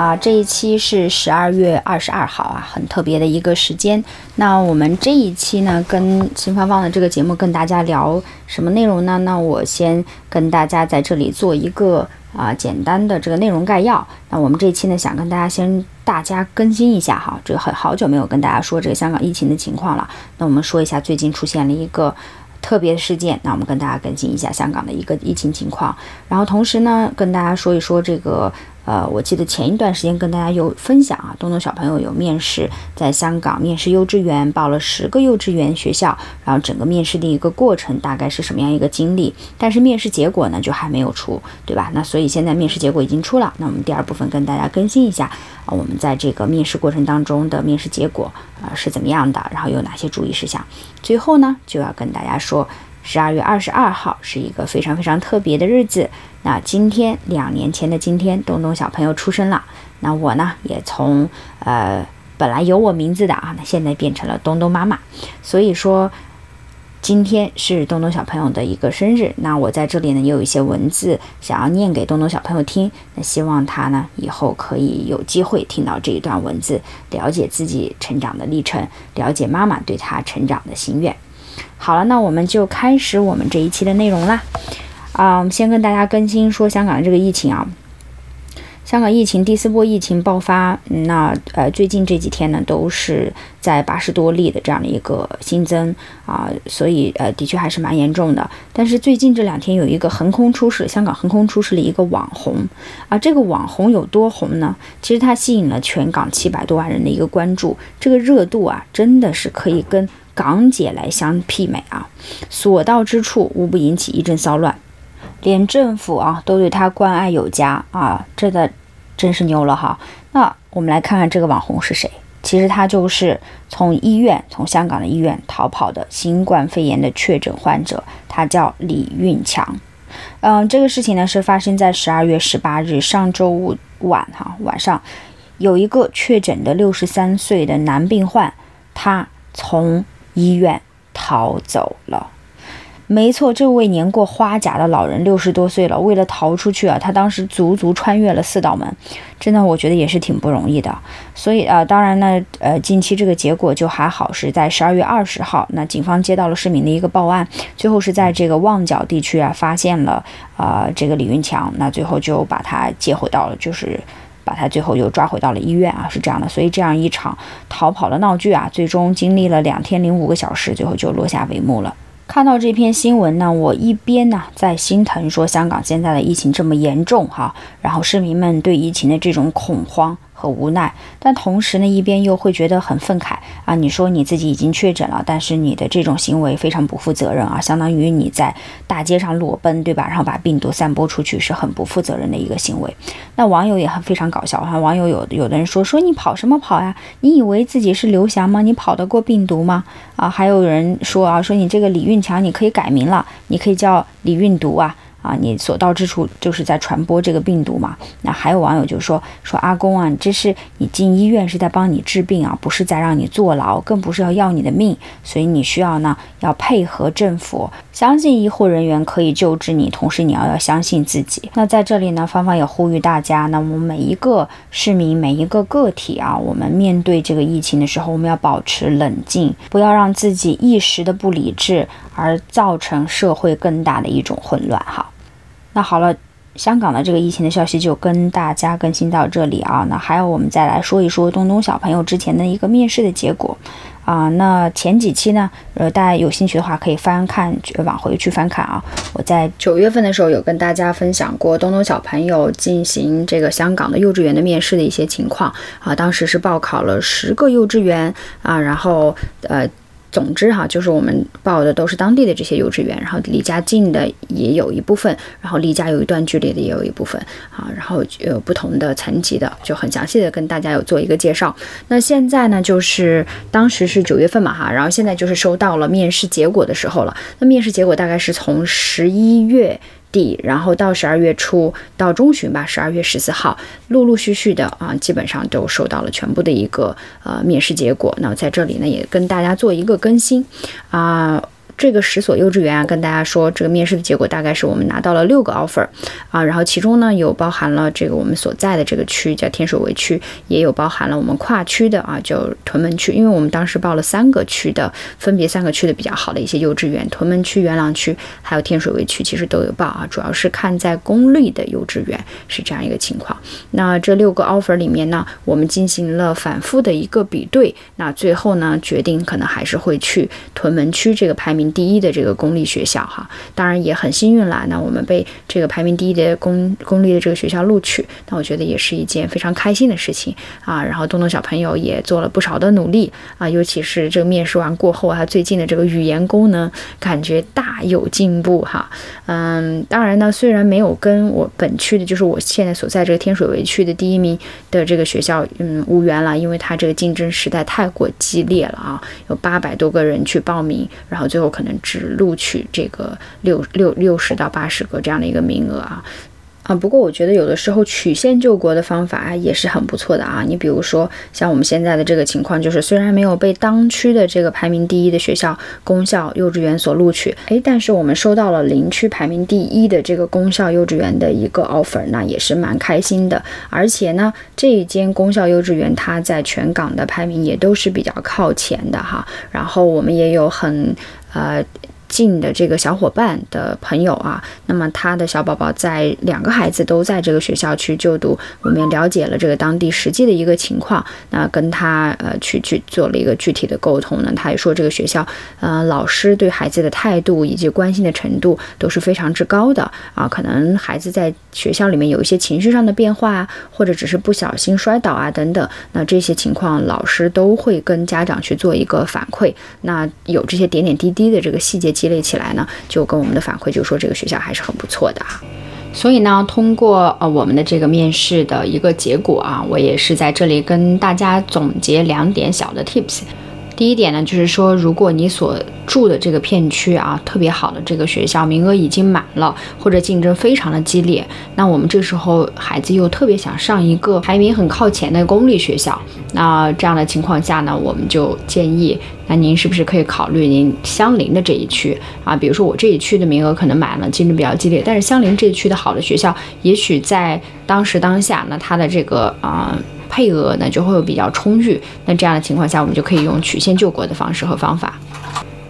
啊！这一期是十二月二十二号啊，很特别的一个时间。那我们这一期呢，跟新芳芳的这个节目跟大家聊什么内容呢？那我先跟大家在这里做一个啊简单的这个内容概要。那我们这一期呢，想跟大家先大家更新一下哈，这个很好久没有跟大家说这个香港疫情的情况了。那我们说一下最近出现了一个。特别的事件，那我们跟大家更新一下香港的一个疫情情况，然后同时呢，跟大家说一说这个，呃，我记得前一段时间跟大家有分享啊，东东小朋友有面试，在香港面试幼稚园，报了十个幼稚园学校，然后整个面试的一个过程大概是什么样一个经历，但是面试结果呢就还没有出，对吧？那所以现在面试结果已经出了，那我们第二部分跟大家更新一下啊，我们在这个面试过程当中的面试结果啊、是怎么样的，然后有哪些注意事项，最后呢就要跟大家说。十二月二十二号是一个非常非常特别的日子。那今天两年前的今天，东东小朋友出生了。那我呢，也从呃本来有我名字的啊，那现在变成了东东妈妈。所以说，今天是东东小朋友的一个生日。那我在这里呢，也有一些文字想要念给东东小朋友听。那希望他呢，以后可以有机会听到这一段文字，了解自己成长的历程，了解妈妈对他成长的心愿。好了，那我们就开始我们这一期的内容啦。啊，我们先跟大家更新说香港的这个疫情啊。香港疫情第四波疫情爆发，那呃最近这几天呢都是在八十多例的这样的一个新增啊，所以呃的确还是蛮严重的。但是最近这两天有一个横空出世，香港横空出世了一个网红啊，这个网红有多红呢？其实它吸引了全港七百多万人的一个关注，这个热度啊真的是可以跟港姐来相媲美啊，所到之处无不引起一阵骚乱，连政府啊都对他关爱有加啊，这的真是牛了哈。那我们来看看这个网红是谁，其实他就是从医院从香港的医院逃跑的新冠肺炎的确诊患者，他叫李运强。嗯，这个事情呢是发生在十二月十八日上周五晚哈晚上，有一个确诊的六十三岁的男病患，他从医院逃走了，没错，这位年过花甲的老人六十多岁了，为了逃出去啊，他当时足足穿越了四道门，真的，我觉得也是挺不容易的。所以啊、当然呢，呃，近期这个结果就还好，是在十二月二十号，那警方接到了市民的一个报案，最后是在这个旺角地区啊发现了啊、这个李运强，那最后就把他接回到了就是。把他最后又抓回到了医院啊，是这样的，所以这样一场逃跑的闹剧啊，最终经历了两天零五个小时，最后就落下帷幕了。看到这篇新闻呢，我一边呢在心疼说香港现在的疫情这么严重哈，然后市民们对疫情的这种恐慌和无奈，但同时呢一边又会觉得很愤慨啊，你说你自己已经确诊了，但是你的这种行为非常不负责任啊，相当于你在大街上裸奔对吧？然后把病毒散播出去是很不负责任的一个行为。那网友也很非常搞笑哈，网友有有的人说说你跑什么跑呀？你以为自己是刘翔吗？你跑得过病毒吗？啊，还有人说啊，说你这个李运强你可以改名了，你可以叫李运毒啊。啊，你所到之处就是在传播这个病毒嘛。那还有网友就说说阿公啊，这是你进医院是在帮你治病啊，不是在让你坐牢，更不是要要你的命。所以你需要呢要配合政府，相信医护人员可以救治你，同时你要要相信自己。那在这里呢，芳芳也呼吁大家，那我们每一个市民每一个个体啊，我们面对这个疫情的时候，我们要保持冷静，不要让自己一时的不理智而造成社会更大的一种混乱哈。那好了，香港的这个疫情的消息就跟大家更新到这里啊。那还有，我们再来说一说东东小朋友之前的一个面试的结果啊。那前几期呢，呃，大家有兴趣的话可以翻看，往回去翻看啊。我在九月份的时候有跟大家分享过东东小朋友进行这个香港的幼稚园的面试的一些情况啊。当时是报考了十个幼稚园啊，然后呃。总之哈，就是我们报的都是当地的这些幼稚园，然后离家近的也有一部分，然后离家有一段距离的也有一部分啊，然后有不同的层级的，就很详细的跟大家有做一个介绍。那现在呢，就是当时是九月份嘛哈，然后现在就是收到了面试结果的时候了。那面试结果大概是从十一月。底，然后到十二月初到中旬吧，十二月十四号，陆陆续续的啊，基本上都收到了全部的一个呃面试结果。那在这里呢，也跟大家做一个更新啊。这个十所幼稚园啊，跟大家说，这个面试的结果大概是我们拿到了六个 offer 啊，然后其中呢有包含了这个我们所在的这个区叫天水围区，也有包含了我们跨区的啊，叫屯门区，因为我们当时报了三个区的，分别三个区的比较好的一些幼稚园，屯门区、元朗区还有天水围区，其实都有报啊，主要是看在公立的幼稚园是这样一个情况。那这六个 offer 里面呢，我们进行了反复的一个比对，那最后呢决定可能还是会去屯门区这个排名。第一的这个公立学校哈，当然也很幸运啦。那我们被这个排名第一的公公立的这个学校录取，那我觉得也是一件非常开心的事情啊。然后东东小朋友也做了不少的努力啊，尤其是这个面试完过后，他最近的这个语言功能感觉大有进步哈。嗯，当然呢，虽然没有跟我本区的，就是我现在所在这个天水围区的第一名的这个学校嗯无缘了，因为他这个竞争实在太过激烈了啊，有八百多个人去报名，然后最后可。可能只录取这个六六六十到八十个这样的一个名额啊。啊，不过我觉得有的时候曲线救国的方法也是很不错的啊。你比如说像我们现在的这个情况，就是虽然没有被当区的这个排名第一的学校公校幼稚园所录取，诶，但是我们收到了邻区排名第一的这个公校幼稚园的一个 offer，那也是蛮开心的。而且呢，这一间公校幼稚园它在全港的排名也都是比较靠前的哈。然后我们也有很呃。近的这个小伙伴的朋友啊，那么他的小宝宝在两个孩子都在这个学校去就读，我们也了解了这个当地实际的一个情况，那跟他呃去去做了一个具体的沟通呢，他也说这个学校呃老师对孩子的态度以及关心的程度都是非常之高的啊，可能孩子在学校里面有一些情绪上的变化啊，或者只是不小心摔倒啊等等，那这些情况老师都会跟家长去做一个反馈，那有这些点点滴滴的这个细节。积累起来呢，就跟我们的反馈就说这个学校还是很不错的啊。所以呢，通过呃我们的这个面试的一个结果啊，我也是在这里跟大家总结两点小的 tips。第一点呢，就是说，如果你所住的这个片区啊，特别好的这个学校名额已经满了，或者竞争非常的激烈，那我们这时候孩子又特别想上一个排名很靠前的公立学校，那这样的情况下呢，我们就建议，那您是不是可以考虑您相邻的这一区啊？比如说我这一区的名额可能满了，竞争比较激烈，但是相邻这一区的好的学校，也许在当时当下，那它的这个啊。配额呢就会比较充裕，那这样的情况下，我们就可以用曲线救国的方式和方法。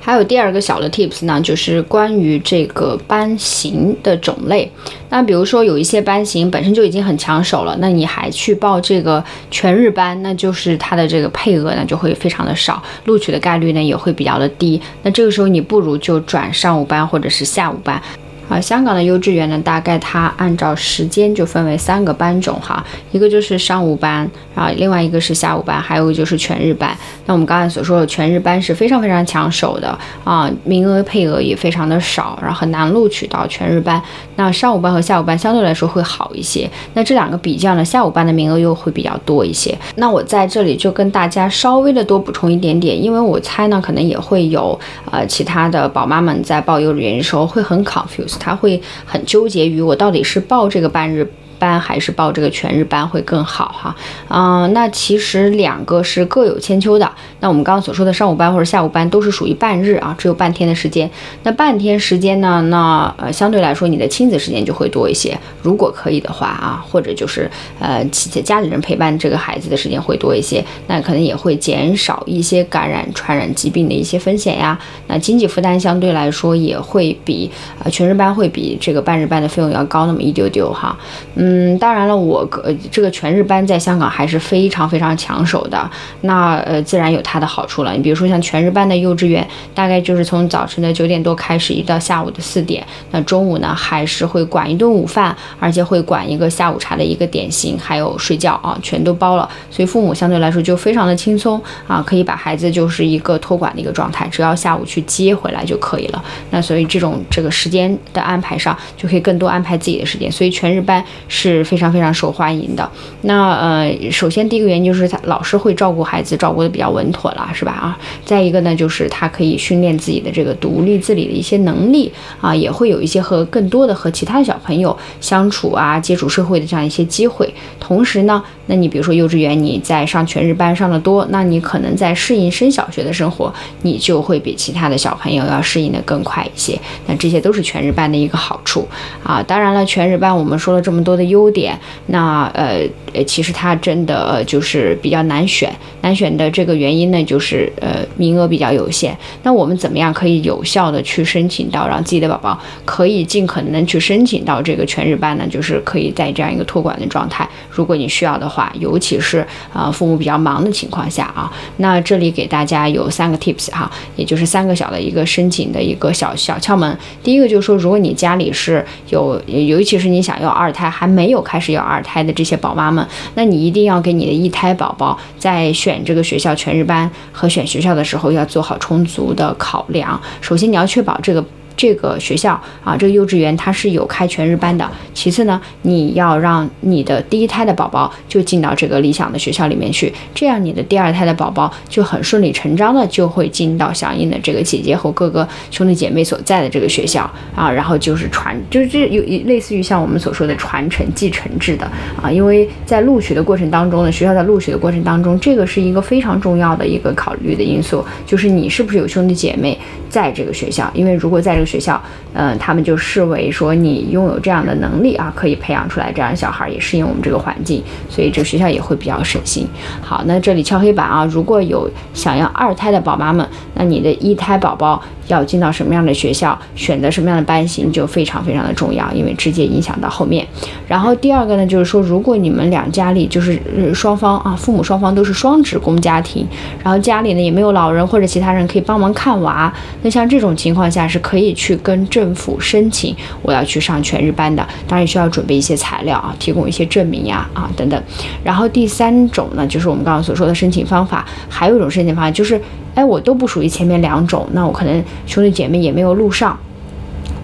还有第二个小的 tips 呢，就是关于这个班型的种类。那比如说有一些班型本身就已经很抢手了，那你还去报这个全日班，那就是它的这个配额呢就会非常的少，录取的概率呢也会比较的低。那这个时候你不如就转上午班或者是下午班。啊，香港的幼稚园呢，大概它按照时间就分为三个班种哈，一个就是上午班，然后另外一个是下午班，还有就是全日班。那我们刚才所说的全日班是非常非常抢手的啊，名额配额也非常的少，然后很难录取到全日班。那上午班和下午班相对来说会好一些。那这两个比较呢，下午班的名额又会比较多一些。那我在这里就跟大家稍微的多补充一点点，因为我猜呢，可能也会有呃其他的宝妈们在报幼儿园的时候会很 confused。他会很纠结于我到底是报这个半日。班还是报这个全日班会更好哈，嗯，那其实两个是各有千秋的。那我们刚刚所说的上午班或者下午班都是属于半日啊，只有半天的时间。那半天时间呢，那呃相对来说你的亲子时间就会多一些。如果可以的话啊，或者就是呃其家里人陪伴这个孩子的时间会多一些，那可能也会减少一些感染传染疾病的一些风险呀。那经济负担相对来说也会比呃全日班会比这个半日班的费用要高那么一丢丢哈，嗯。嗯，当然了，我呃这个全日班在香港还是非常非常抢手的。那呃，自然有它的好处了。你比如说像全日班的幼稚园，大概就是从早晨的九点多开始，一直到下午的四点。那中午呢，还是会管一顿午饭，而且会管一个下午茶的一个点心，还有睡觉啊，全都包了。所以父母相对来说就非常的轻松啊，可以把孩子就是一个托管的一个状态，只要下午去接回来就可以了。那所以这种这个时间的安排上，就可以更多安排自己的时间。所以全日班是非常非常受欢迎的。那呃，首先第一个原因就是他老师会照顾孩子，照顾的比较稳妥了，是吧？啊，再一个呢，就是他可以训练自己的这个独立自理的一些能力啊，也会有一些和更多的和其他的小朋友相处啊，接触社会的这样一些机会。同时呢，那你比如说幼稚园你在上全日班上的多，那你可能在适应升小学的生活，你就会比其他的小朋友要适应的更快一些。那这些都是全日班的一个好处啊。当然了，全日班我们说了这么多的优点，那呃呃，其实它真的就是比较难选。难选的这个原因呢，就是呃名额比较有限。那我们怎么样可以有效的去申请到，让自己的宝宝可以尽可能去申请到这个全日班呢？就是可以在这样一个托管的状态。如果你需要的话，尤其是啊父母比较忙的情况下啊，那这里给大家有三个 tips 哈，也就是三个小的一个申请的一个小小窍门。第一个就是说，如果你家里是有，尤其是你想要二胎还没没有开始要二胎的这些宝妈们，那你一定要给你的一胎宝宝在选这个学校全日班和选学校的时候要做好充足的考量。首先，你要确保这个。这个学校啊，这个幼稚园它是有开全日班的。其次呢，你要让你的第一胎的宝宝就进到这个理想的学校里面去，这样你的第二胎的宝宝就很顺理成章的就会进到相应的这个姐姐和哥哥兄弟姐妹所在的这个学校啊。然后就是传，就是这有类似于像我们所说的传承继承制的啊。因为在录取的过程当中呢，学校在录取的过程当中，这个是一个非常重要的一个考虑的因素，就是你是不是有兄弟姐妹在这个学校。因为如果在这个学校，嗯，他们就视为说你拥有这样的能力啊，可以培养出来这样的小孩，也适应我们这个环境，所以这学校也会比较省心。好，那这里敲黑板啊，如果有想要二胎的宝妈们，那你的一胎宝宝。要进到什么样的学校，选择什么样的班型就非常非常的重要，因为直接影响到后面。然后第二个呢，就是说，如果你们两家里就是双方啊，父母双方都是双职工家庭，然后家里呢也没有老人或者其他人可以帮忙看娃，那像这种情况下是可以去跟政府申请，我要去上全日班的，当然需要准备一些材料啊，提供一些证明呀啊等等。然后第三种呢，就是我们刚刚所说的申请方法，还有一种申请方法就是。哎，我都不属于前面两种，那我可能兄弟姐妹也没有录上，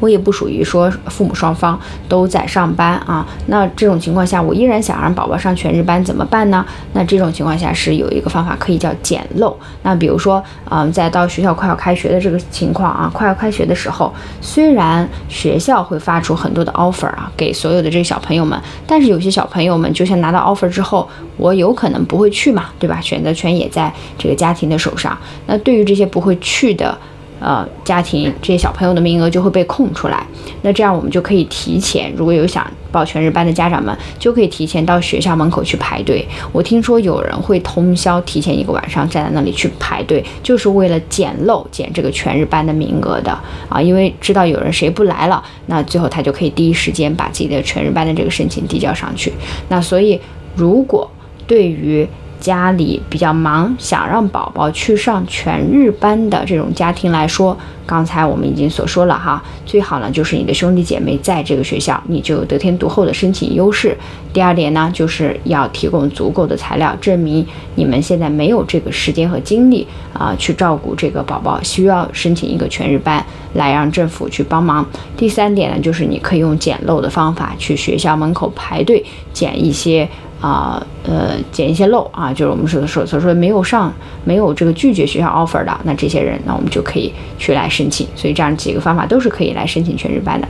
我也不属于说父母双方都在上班啊。那这种情况下，我依然想让宝宝上全日班怎么办呢？那这种情况下是有一个方法可以叫捡漏。那比如说，嗯，在到学校快要开学的这个情况啊，快要开学的时候，虽然学校会发出很多的 offer 啊，给所有的这个小朋友们，但是有些小朋友们就像拿到 offer 之后。我有可能不会去嘛，对吧？选择权也在这个家庭的手上。那对于这些不会去的，呃，家庭这些小朋友的名额就会被空出来。那这样我们就可以提前，如果有想报全日班的家长们，就可以提前到学校门口去排队。我听说有人会通宵提前一个晚上站在那里去排队，就是为了捡漏捡这个全日班的名额的啊，因为知道有人谁不来了，那最后他就可以第一时间把自己的全日班的这个申请递交上去。那所以如果对于家里比较忙，想让宝宝去上全日班的这种家庭来说，刚才我们已经所说了哈，最好呢就是你的兄弟姐妹在这个学校，你就得天独厚的申请优势。第二点呢，就是要提供足够的材料，证明你们现在没有这个时间和精力啊去照顾这个宝宝，需要申请一个全日班来让政府去帮忙。第三点呢，就是你可以用捡漏的方法去学校门口排队捡一些。啊，呃，捡一些漏啊，就是我们说的说所说没有上，没有这个拒绝学校 offer 的，那这些人，那我们就可以去来申请。所以这样几个方法都是可以来申请全日班的。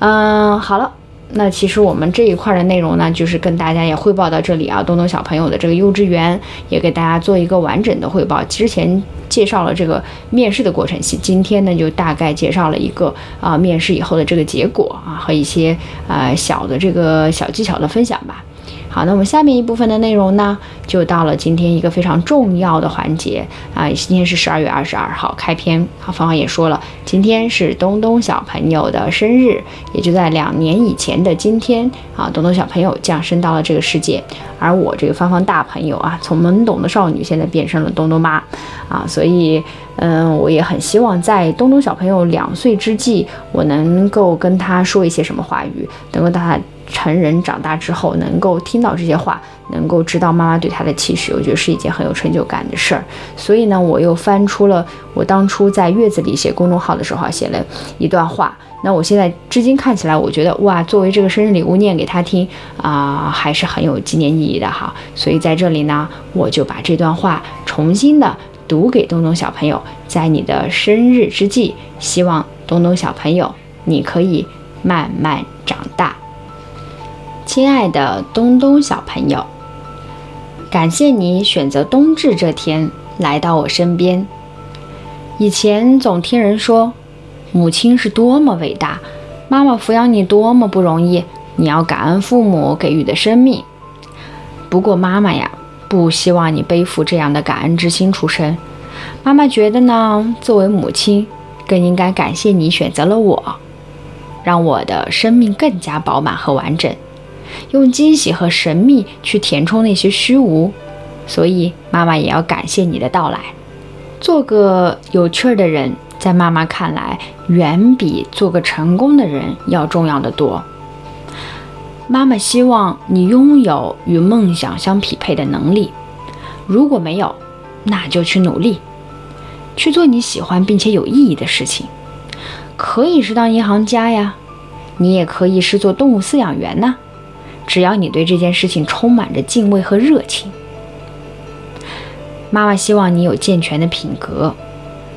嗯，好了，那其实我们这一块的内容呢，就是跟大家也汇报到这里啊。东东小朋友的这个幼稚园也给大家做一个完整的汇报。之前介绍了这个面试的过程，今天呢就大概介绍了一个啊面试以后的这个结果啊和一些啊小的这个小技巧的分享吧。好，那我们下面一部分的内容呢，就到了今天一个非常重要的环节啊。今天是十二月二十二号开篇，好，芳芳也说了，今天是东东小朋友的生日，也就在两年以前的今天啊，东东小朋友降生到了这个世界，而我这个芳芳大朋友啊，从懵懂的少女现在变成了东东妈啊，所以嗯，我也很希望在东东小朋友两岁之际，我能够跟他说一些什么话语，能够让他。成人长大之后，能够听到这些话，能够知道妈妈对他的期许，我觉得是一件很有成就感的事儿。所以呢，我又翻出了我当初在月子里写公众号的时候写了一段话。那我现在至今看起来，我觉得哇，作为这个生日礼物念给他听啊，还是很有纪念意义的哈。所以在这里呢，我就把这段话重新的读给东东小朋友，在你的生日之际，希望东东小朋友你可以慢慢长大。亲爱的东东小朋友，感谢你选择冬至这天来到我身边。以前总听人说，母亲是多么伟大，妈妈抚养你多么不容易，你要感恩父母给予的生命。不过妈妈呀，不希望你背负这样的感恩之心出生。妈妈觉得呢，作为母亲，更应该感谢你选择了我，让我的生命更加饱满和完整。用惊喜和神秘去填充那些虚无，所以妈妈也要感谢你的到来。做个有趣儿的人，在妈妈看来，远比做个成功的人要重要的多。妈妈希望你拥有与梦想相匹配的能力，如果没有，那就去努力，去做你喜欢并且有意义的事情。可以是当银行家呀，你也可以是做动物饲养员呢。只要你对这件事情充满着敬畏和热情，妈妈希望你有健全的品格，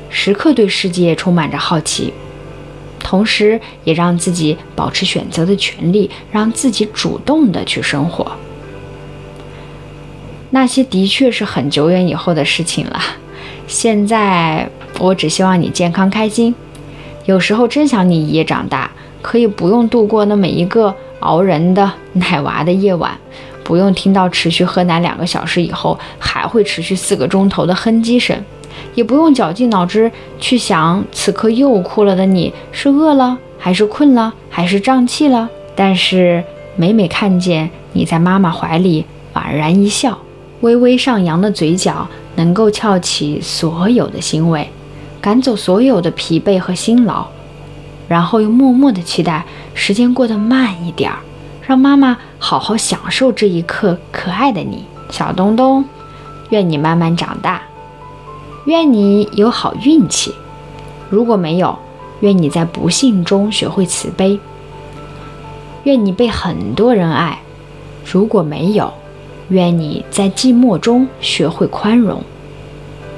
时刻对世界充满着好奇，同时也让自己保持选择的权利，让自己主动的去生活。那些的确是很久远以后的事情了，现在我只希望你健康开心。有时候真想你一夜长大，可以不用度过那每一个。熬人的奶娃的夜晚，不用听到持续喝奶两个小时以后还会持续四个钟头的哼唧声，也不用绞尽脑汁去想此刻又哭了的你是饿了还是困了还是胀气了。但是每每看见你在妈妈怀里宛然一笑，微微上扬的嘴角能够翘起所有的欣慰，赶走所有的疲惫和辛劳。然后又默默的期待时间过得慢一点儿，让妈妈好好享受这一刻。可爱的你，小东东，愿你慢慢长大，愿你有好运气。如果没有，愿你在不幸中学会慈悲。愿你被很多人爱。如果没有，愿你在寂寞中学会宽容。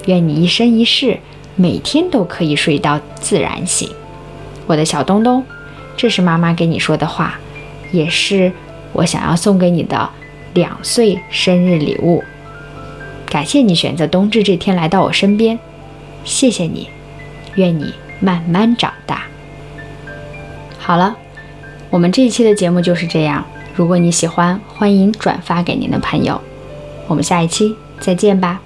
愿你一生一世每天都可以睡到自然醒。我的小东东，这是妈妈给你说的话，也是我想要送给你的两岁生日礼物。感谢你选择冬至这天来到我身边，谢谢你，愿你慢慢长大。好了，我们这一期的节目就是这样。如果你喜欢，欢迎转发给您的朋友。我们下一期再见吧。